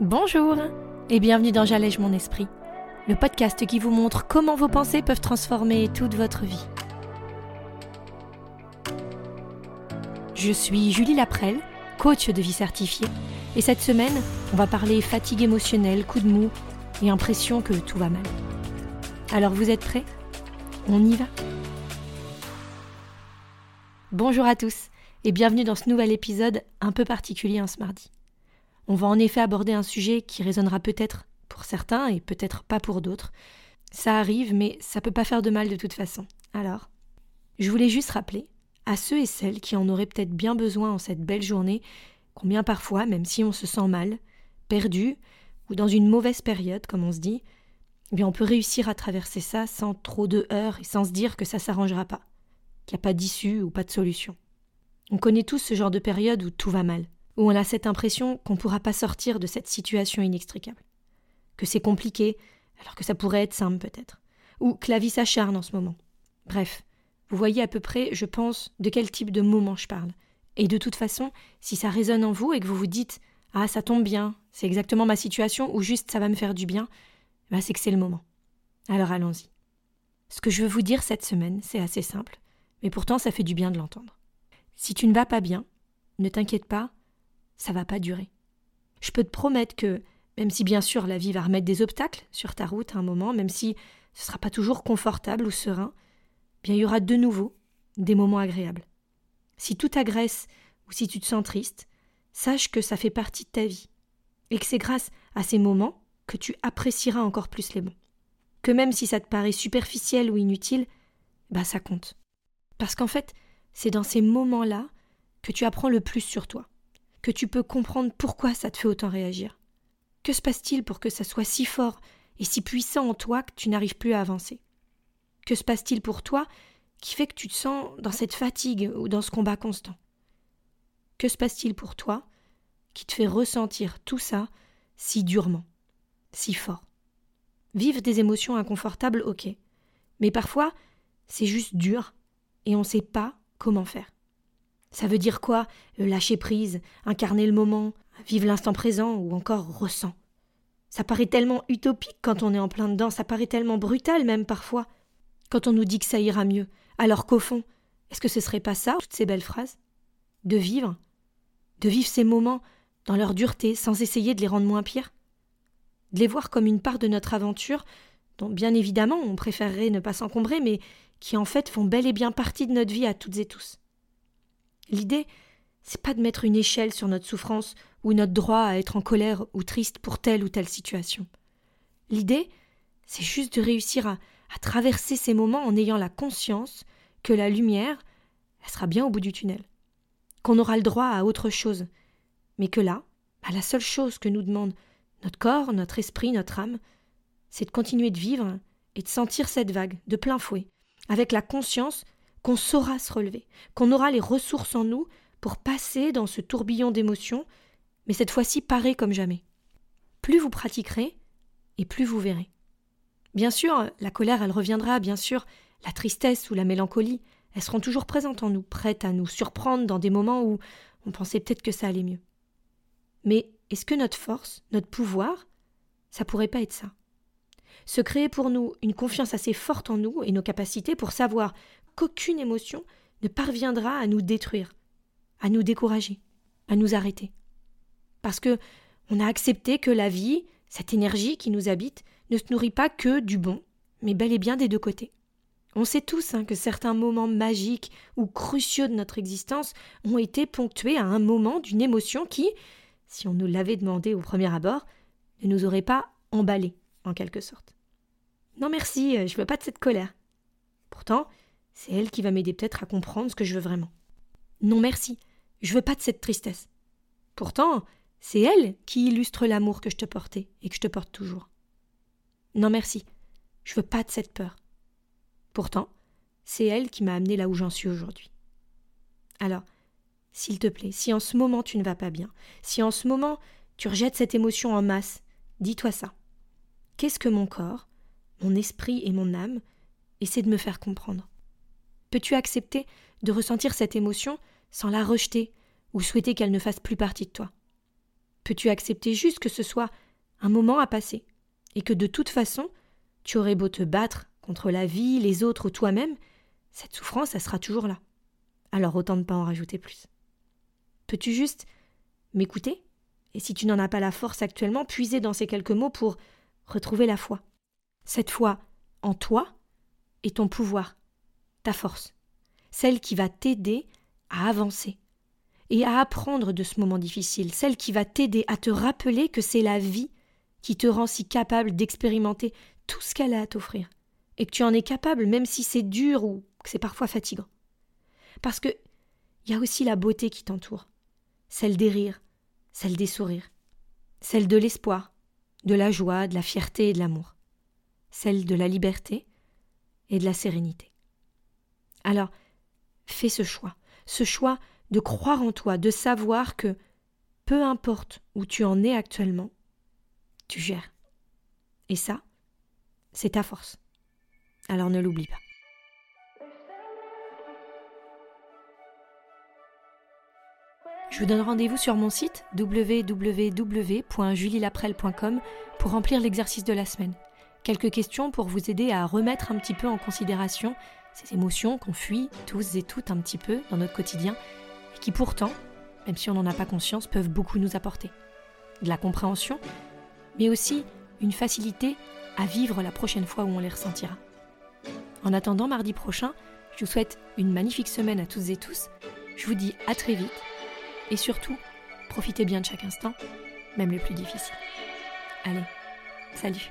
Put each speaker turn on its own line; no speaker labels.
Bonjour et bienvenue dans J'allège mon esprit, le podcast qui vous montre comment vos pensées peuvent transformer toute votre vie. Je suis Julie Laprelle, coach de vie certifiée, et cette semaine, on va parler fatigue émotionnelle, coup de mou et impression que tout va mal. Alors vous êtes prêts? On y va? Bonjour à tous et bienvenue dans ce nouvel épisode un peu particulier en ce mardi. On va en effet aborder un sujet qui résonnera peut-être pour certains et peut-être pas pour d'autres. Ça arrive, mais ça peut pas faire de mal de toute façon. Alors, je voulais juste rappeler à ceux et celles qui en auraient peut-être bien besoin en cette belle journée, combien parfois, même si on se sent mal, perdu, ou dans une mauvaise période, comme on se dit, eh bien on peut réussir à traverser ça sans trop de heurts et sans se dire que ça s'arrangera pas, qu'il n'y a pas d'issue ou pas de solution. On connaît tous ce genre de période où tout va mal où on a cette impression qu'on ne pourra pas sortir de cette situation inextricable, que c'est compliqué, alors que ça pourrait être simple peut-être, ou que la vie s'acharne en ce moment. Bref, vous voyez à peu près, je pense, de quel type de moment je parle. Et de toute façon, si ça résonne en vous et que vous vous dites Ah, ça tombe bien, c'est exactement ma situation, ou juste ça va me faire du bien, bah c'est que c'est le moment. Alors allons-y. Ce que je veux vous dire cette semaine, c'est assez simple, mais pourtant ça fait du bien de l'entendre. Si tu ne vas pas bien, ne t'inquiète pas, ça va pas durer. Je peux te promettre que, même si bien sûr la vie va remettre des obstacles sur ta route à un moment, même si ce sera pas toujours confortable ou serein, bien il y aura de nouveau des moments agréables. Si tout agresse ou si tu te sens triste, sache que ça fait partie de ta vie et que c'est grâce à ces moments que tu apprécieras encore plus les bons. Que même si ça te paraît superficiel ou inutile, bah ça compte. Parce qu'en fait, c'est dans ces moments-là que tu apprends le plus sur toi que tu peux comprendre pourquoi ça te fait autant réagir. Que se passe-t-il pour que ça soit si fort et si puissant en toi que tu n'arrives plus à avancer? Que se passe-t-il pour toi qui fait que tu te sens dans cette fatigue ou dans ce combat constant? Que se passe-t-il pour toi qui te fait ressentir tout ça si durement, si fort? Vivre des émotions inconfortables, ok. Mais parfois, c'est juste dur et on ne sait pas comment faire. Ça veut dire quoi Lâcher prise, incarner le moment, vivre l'instant présent ou encore ressent? Ça paraît tellement utopique quand on est en plein dedans, ça paraît tellement brutal même parfois, quand on nous dit que ça ira mieux, alors qu'au fond, est-ce que ce serait pas ça, toutes ces belles phrases? De vivre De vivre ces moments dans leur dureté sans essayer de les rendre moins pires? De les voir comme une part de notre aventure, dont bien évidemment on préférerait ne pas s'encombrer, mais qui en fait font bel et bien partie de notre vie à toutes et tous. L'idée, c'est pas de mettre une échelle sur notre souffrance ou notre droit à être en colère ou triste pour telle ou telle situation. L'idée, c'est juste de réussir à, traverser ces moments en ayant la conscience que la lumière, elle sera bien au bout du tunnel, qu'on aura le droit à autre chose, mais que là, bah, la seule chose que nous demande notre corps, notre esprit, notre âme, c'est de continuer de vivre et de sentir cette vague de plein fouet, avec la conscience qu'on saura se relever, qu'on aura les ressources en nous pour passer dans ce tourbillon d'émotions, mais cette fois-ci paré comme jamais. Plus vous pratiquerez, et plus vous verrez. Bien sûr, la colère, elle reviendra, bien sûr, la tristesse ou la mélancolie, elles seront toujours présentes en nous, prêtes à nous surprendre dans des moments où on pensait peut-être que ça allait mieux. Mais est-ce que notre force, notre pouvoir, ça pourrait pas être ça? Se créer pour nous une confiance assez forte en nous et nos capacités pour savoir qu'aucune émotion ne parviendra à nous détruire, à nous décourager, à nous arrêter. Parce que on a accepté que la vie, cette énergie qui nous habite, ne se nourrit pas que du bon, mais bel et bien des deux côtés. On sait tous hein, que certains moments magiques ou cruciaux de notre existence ont été ponctués à un moment d'une émotion qui, si on nous l'avait demandé au premier abord, ne nous aurait pas emballé, en quelque sorte. Non merci, je veux pas de cette colère. Pourtant, c'est elle qui va m'aider peut-être à comprendre ce que je veux vraiment. Non merci, je veux pas de cette tristesse. Pourtant, c'est elle qui illustre l'amour que je te portais et que je te porte toujours. Non merci, je veux pas de cette peur. Pourtant, c'est elle qui m'a amené là où j'en suis aujourd'hui. Alors, s'il te plaît, si en ce moment tu ne vas pas bien, si en ce moment tu rejettes cette émotion en masse, dis-toi ça. Qu'est-ce que mon corps, mon esprit et mon âme essaient de me faire comprendre? Peux-tu accepter de ressentir cette émotion sans la rejeter ou souhaiter qu'elle ne fasse plus partie de toi? Peux-tu accepter juste que ce soit un moment à passer et que de toute façon, tu aurais beau te battre contre la vie, les autres ou toi-même, cette souffrance, elle sera toujours là. Alors autant ne pas en rajouter plus. Peux-tu juste m'écouter? Et si tu n'en as pas la force actuellement, puiser dans ces quelques mots pour retrouver la foi. Cette foi en toi et ton pouvoir, ta force, celle qui va t'aider à avancer et à apprendre de ce moment difficile, celle qui va t'aider à te rappeler que c'est la vie qui te rend si capable d'expérimenter tout ce qu'elle a à t'offrir, et que tu en es capable même si c'est dur ou que c'est parfois fatigant. Parce que il y a aussi la beauté qui t'entoure, celle des rires, celle des sourires, celle de l'espoir, de la joie, de la fierté et de l'amour, celle de la liberté et de la sérénité. Alors, fais ce choix, ce choix de croire en toi, de savoir que, peu importe où tu en es actuellement, tu gères. Et ça, c'est ta force. Alors ne l'oublie pas. Je vous donne rendez-vous sur mon site www.julielaprel.com pour remplir l'exercice de la semaine. Quelques questions pour vous aider à remettre un petit peu en considération ces émotions qu'on fuit tous et toutes un petit peu dans notre quotidien et qui pourtant, même si on n'en a pas conscience, peuvent beaucoup nous apporter. De la compréhension, mais aussi une facilité à vivre la prochaine fois où on les ressentira. En attendant mardi prochain, je vous souhaite une magnifique semaine à toutes et tous. Je vous dis à très vite et surtout, profitez bien de chaque instant, même le plus difficile. Allez, salut